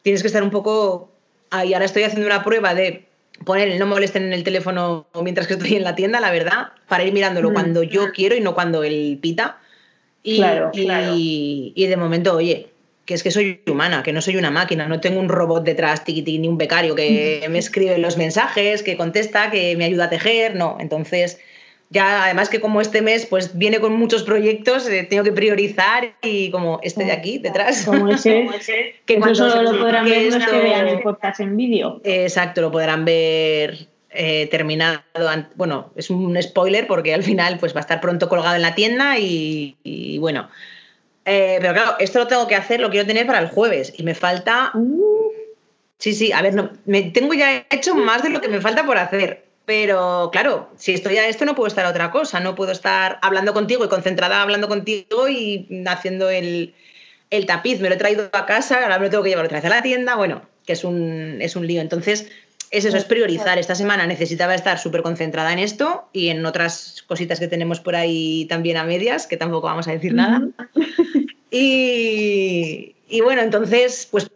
tienes que estar un poco... Ahí ahora estoy haciendo una prueba de poner el no molesten en el teléfono mientras que estoy en la tienda, la verdad, para ir mirándolo mm. cuando yo quiero y no cuando él pita. Y, claro, y, y, de momento, oye, que es que soy humana, que no soy una máquina, no tengo un robot detrás, tiqui, ni un becario que <laughs> me escribe los mensajes, que contesta, que me ayuda a tejer, no. Entonces, ya además que como este mes pues viene con muchos proyectos, eh, tengo que priorizar y como este de aquí detrás. <laughs> Como ese, que eso solo lo podrán ver los que vean el podcast en vídeo. Exacto, lo podrán ver eh, terminado. Bueno, es un spoiler porque al final pues va a estar pronto colgado en la tienda y, bueno. Eh, pero claro, esto lo tengo que hacer, lo quiero tener para el jueves y me falta... Uh. Sí, sí, a ver, no, me tengo ya hecho más de lo que me falta por hacer. Pero claro, si estoy a esto no puedo estar a otra cosa, no puedo estar hablando contigo y concentrada hablando contigo y haciendo el, tapiz. Me lo he traído a casa, ahora me lo tengo que llevar otra vez a la tienda, bueno, que es un, es un lío. Entonces, es eso, es priorizar. Esta semana necesitaba estar súper concentrada en esto y en otras cositas que tenemos por ahí también a medias, que tampoco vamos a decir nada. y, y bueno, entonces, pues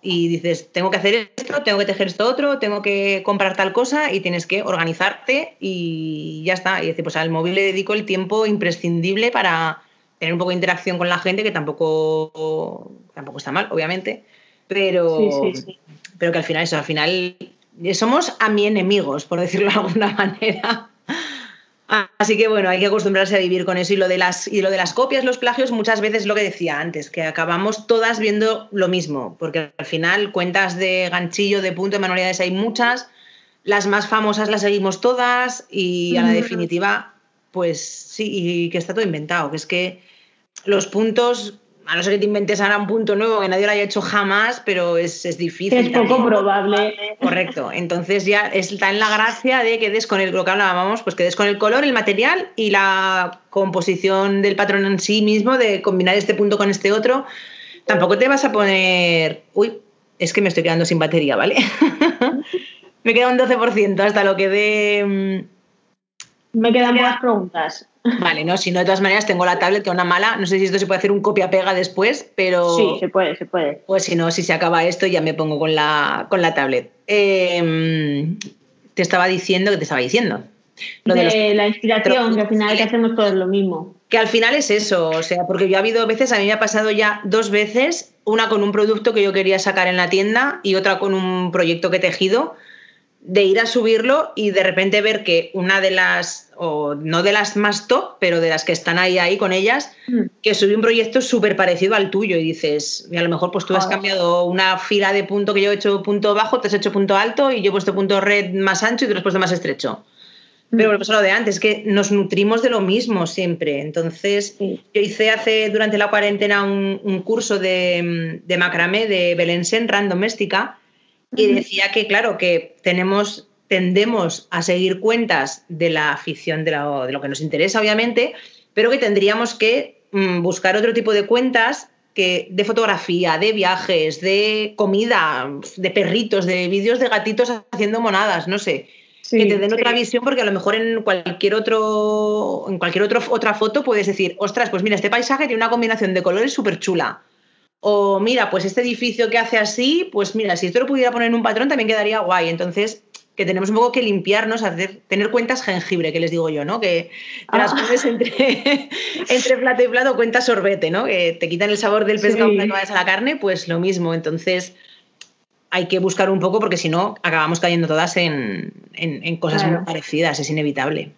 y dices, tengo que hacer esto, tengo que tejer esto otro, tengo que comprar tal cosa y tienes que organizarte y ya está. Y decir, pues al móvil le dedico el tiempo imprescindible para tener un poco de interacción con la gente, que tampoco, tampoco está mal, obviamente, pero, pero que al final eso, al final somos a mi enemigos, por decirlo de alguna <laughs> manera. Así que bueno, hay que acostumbrarse a vivir con eso. Y lo de las, y lo de las copias, los plagios, muchas veces lo que decía antes, que acabamos todas viendo lo mismo, porque al final cuentas de ganchillo, de punto, de manualidades hay muchas, las más famosas las seguimos todas y a la definitiva, pues sí, y que está todo inventado, que es que los puntos a no ser que te inventes ahora un punto nuevo que nadie lo haya hecho jamás, pero es, difícil. Es poco probable. Correcto. Entonces ya está en la gracia de que des con el, lo que hablábamos, pues que des con el color, el material y la composición del patrón en sí mismo, de combinar este punto con este otro. Tampoco te vas a poner. Uy, es que me estoy quedando sin batería, ¿vale? <laughs> me queda un 12% hasta lo que dé. Mm, Me quedan más preguntas. Vale, no, si no, de todas maneras tengo la tablet que es una mala. No sé si esto se puede hacer un copia-pega después, pero. Sí, se puede, se puede. Pues si no, si se acaba esto, ya me pongo con la, con la tablet. Em, te estaba diciendo, que te estaba diciendo? Lo de, la inspiración, que al final que hacemos todos lo mismo. Que al final es eso, o sea, porque yo ha habido veces, a mí me ha pasado ya dos veces, una con un producto que yo quería sacar en la tienda y otra con un proyecto que he tejido de ir a subirlo y de repente ver que una de las, o no de las más top, pero de las que están ahí, ahí con ellas, mm. que subí un proyecto súper parecido al tuyo y dices, y a lo mejor pues tú has cambiado una fila de punto que yo he hecho punto bajo, te has hecho punto alto y yo he puesto punto red más ancho y tú lo has puesto más estrecho. Pero lo de antes, que nos nutrimos de lo mismo siempre. Entonces, yo hice hace, durante la cuarentena, un, curso de, de macramé de Belensen, Ran Doméstica, y decía que, claro, que tenemos, tendemos a seguir cuentas de la afición, de lo, de lo que nos interesa, obviamente, pero que tendríamos que mm, buscar otro tipo de cuentas que, de fotografía, de viajes, de comida, de perritos, de vídeos de gatitos haciendo monadas, no sé. que te den otra visión porque a lo mejor en cualquier otro en cualquier otro, otra foto puedes decir, ostras, pues mira, este paisaje tiene una combinación de colores súper chula. O mira, pues este edificio que hace así, pues mira, si esto lo pudiera poner en un patrón también quedaría guay. Entonces, que tenemos un poco que limpiarnos, hacer, tener cuentas jengibre, que les digo yo, ¿no? Que las ah. pones entre, <laughs> entre plato y plato, cuentas sorbete, ¿no? Que te quitan el sabor del pescado que vayas a la carne, pues lo mismo. Entonces, hay que buscar un poco porque si no, acabamos cayendo todas en, cosas muy parecidas, es inevitable.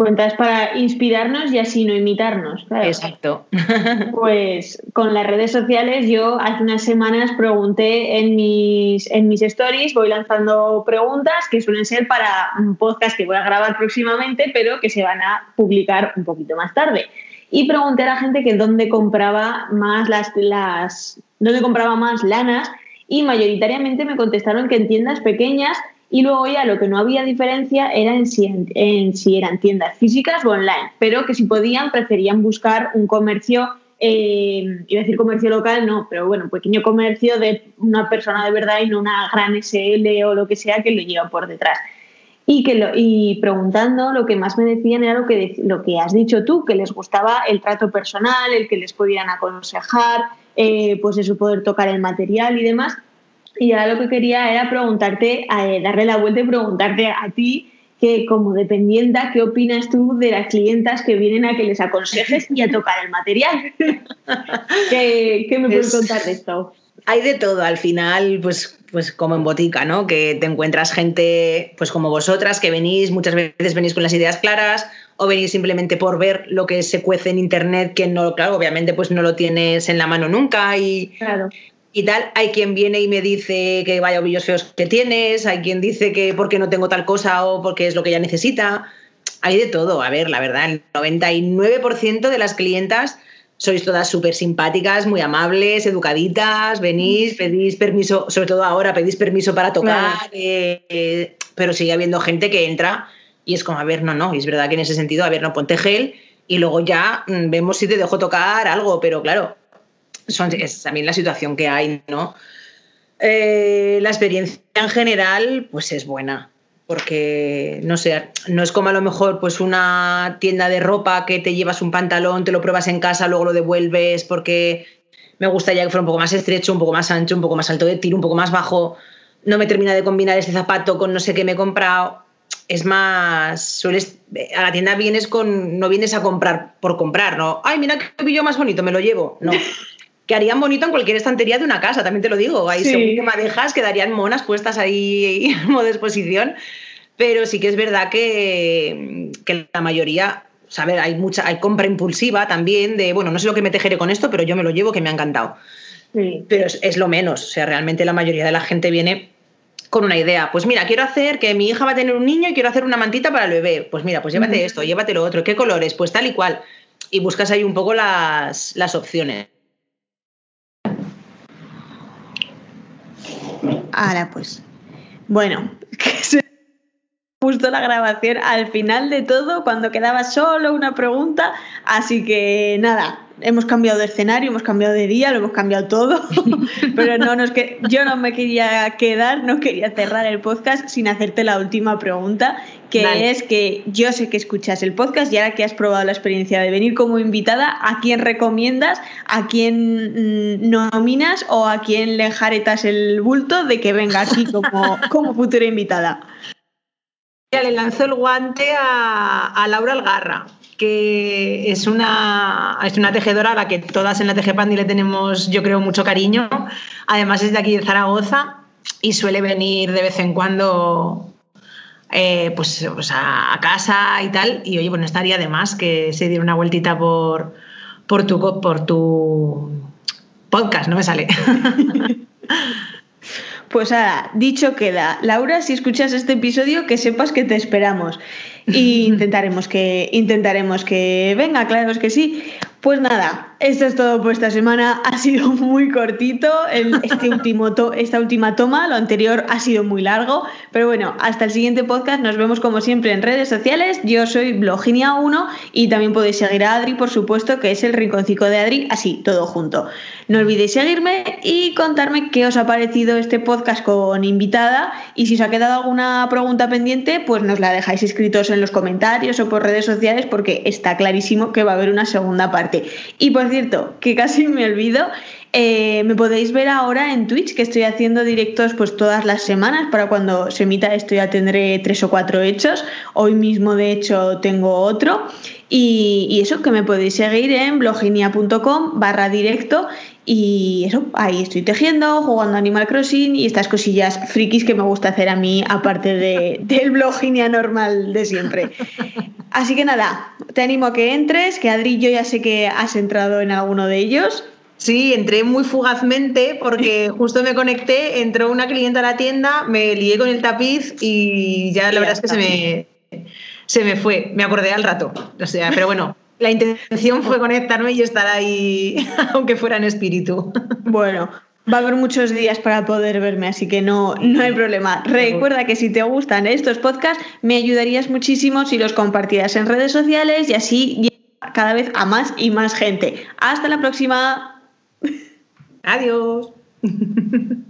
Cuentas para inspirarnos y así no imitarnos. Exacto. <laughs> Pues con las redes sociales yo hace unas semanas pregunté en mis, en mis stories, voy lanzando preguntas que suelen ser para un podcast que voy a grabar próximamente, pero que se van a publicar un poquito más tarde. Y pregunté a la gente que dónde compraba más las, las dónde compraba más lanas y mayoritariamente me contestaron que en tiendas pequeñas y luego ya lo que no había diferencia era en si, en, si eran tiendas físicas o online, pero que si podían preferían buscar un comercio, eh, iba a decir comercio local, no, pero bueno, pequeño comercio de una persona de verdad y no una gran SL o lo que sea que lo lleva por detrás. Y, que y preguntando, lo que más me decían era lo que, lo que has dicho tú, que les gustaba el trato personal, el que les pudieran aconsejar, eh, pues eso, poder tocar el material y demás. Y ahora lo que quería era preguntarte, eh, darle la vuelta y preguntarte a ti, que como dependienta, ¿qué opinas tú de las clientas que vienen a que les aconsejes y a tocar el material? <laughs> ¿Qué, me puedes contar de esto? Hay de todo, al final, pues, pues como en botica, ¿no? Que te encuentras gente, pues como vosotras, que venís, muchas veces venís con las ideas claras, o venís simplemente por ver lo que se cuece en internet, que no, claro, obviamente pues no lo tienes en la mano nunca y, claro y tal. Hay quien viene y me dice que vaya ovillos feos que tienes, hay quien dice que porque no tengo tal cosa o porque es lo que ella necesita. Hay de todo. A ver, la verdad, el 99% de las clientas sois todas súper simpáticas, muy amables, educaditas, venís, pedís permiso, sobre todo ahora pedís permiso para tocar, eh, pero sigue habiendo gente que entra y es como, a ver, no, no, y es verdad que en ese sentido, a ver, no ponte gel y luego ya mm, vemos si te dejo tocar algo, pero claro, es también la situación que hay, ¿no? Eh, la experiencia en general, pues es buena, porque no sé, no es como a lo mejor pues una tienda de ropa que te llevas un pantalón, te lo pruebas en casa, luego lo devuelves porque me gustaría que fuera un poco más estrecho, un poco más ancho, un poco más alto de tiro, un poco más bajo, no me termina de combinar este zapato con no sé qué me he comprado. Es más, sueles, a la tienda vienes con, no vienes a comprar por comprar, ¿no? Ay, mira qué pillo más bonito, me lo llevo. No, <laughs> que harían bonito en cualquier estantería de una casa, también te lo digo. Ahí sí. que madejas quedarían monas puestas ahí <laughs> en modo exposición. Pero sí que es verdad que, que la mayoría, o hay mucha, hay compra impulsiva también de, bueno, no sé lo que me tejeré con esto, pero yo me lo llevo que me ha encantado. Pero es, lo menos, o sea, realmente la mayoría de la gente viene con una idea. Pues mira, quiero hacer que mi hija va a tener un niño y quiero hacer una mantita para el bebé. Pues mira, pues llévate esto, llévate lo otro. ¿Qué colores? Pues tal y cual. Y buscas ahí un poco las, las opciones. Ahora pues. Bueno, <laughs> justo la grabación al final de todo, cuando quedaba solo una pregunta. Así que nada, hemos cambiado de escenario, hemos cambiado de día, lo hemos cambiado todo, <laughs> pero no que yo no me quería quedar, no quería cerrar el podcast sin hacerte la última pregunta, que es que yo sé que escuchas el podcast y ahora que has probado la experiencia de venir como invitada, ¿a quién recomiendas, a quién mm, nominas o a quién le enjaretas el bulto de que venga aquí como, como futura invitada? Le lanzó el guante a, Laura Algarra, que es una, es una tejedora a la que todas en la Tejepandi le tenemos, yo creo, mucho cariño. Además es de aquí de Zaragoza y suele venir de vez en cuando eh, pues, pues a, casa y tal. Y oye, bueno, estaría de más que se diera una vueltita por, por, tu, por tu podcast, no me sale. <laughs> Pues ahora, dicho queda. Laura, si escuchas este episodio, que sepas que te esperamos. Y <laughs> intentaremos que, intentaremos que venga, claro es que sí. Pues nada, esto es todo por esta semana. Ha sido muy cortito este <laughs> último esta última toma. Lo anterior ha sido muy largo. Pero bueno, hasta el siguiente podcast. Nos vemos como siempre en redes sociales. Yo soy Bloginia1 y también podéis seguir a Adri, por supuesto, que es el rinconcito de Adri, así, todo junto. No olvidéis seguirme y contarme qué os ha parecido este podcast con invitada. Y si os ha quedado alguna pregunta pendiente, pues nos la dejáis escritos en los comentarios o por redes sociales porque está clarísimo que va a haber una segunda parte. Y por cierto, que casi me olvido, eh, me podéis ver ahora en Twitch, que estoy haciendo directos pues todas las semanas. Para cuando se emita esto ya tendré tres o cuatro hechos. Hoy mismo, de hecho, tengo otro. Y, eso, que me podéis seguir en bloginia.com barra directo. Y eso, ahí estoy tejiendo, jugando Animal Crossing y estas cosillas frikis que me gusta hacer a mí, aparte de, <laughs> del bloginia normal de siempre. Así que nada, te animo a que entres, que Adri, yo ya sé que has entrado en alguno de ellos. Sí, entré muy fugazmente porque <laughs> justo me conecté, entró una clienta a la tienda, me lié con el tapiz y ya la verdad es que se me, se me fue. Me acordé al rato. O sea, pero bueno, la intención fue conectarme y estar ahí, <laughs> aunque fuera en espíritu. Bueno, Va a haber muchos días para poder verme, así que no, no hay problema. Recuerda que si te gustan estos podcasts, me ayudarías muchísimo si los compartieras en redes sociales y así cada vez a más y más gente. Hasta la próxima. Adiós. <laughs>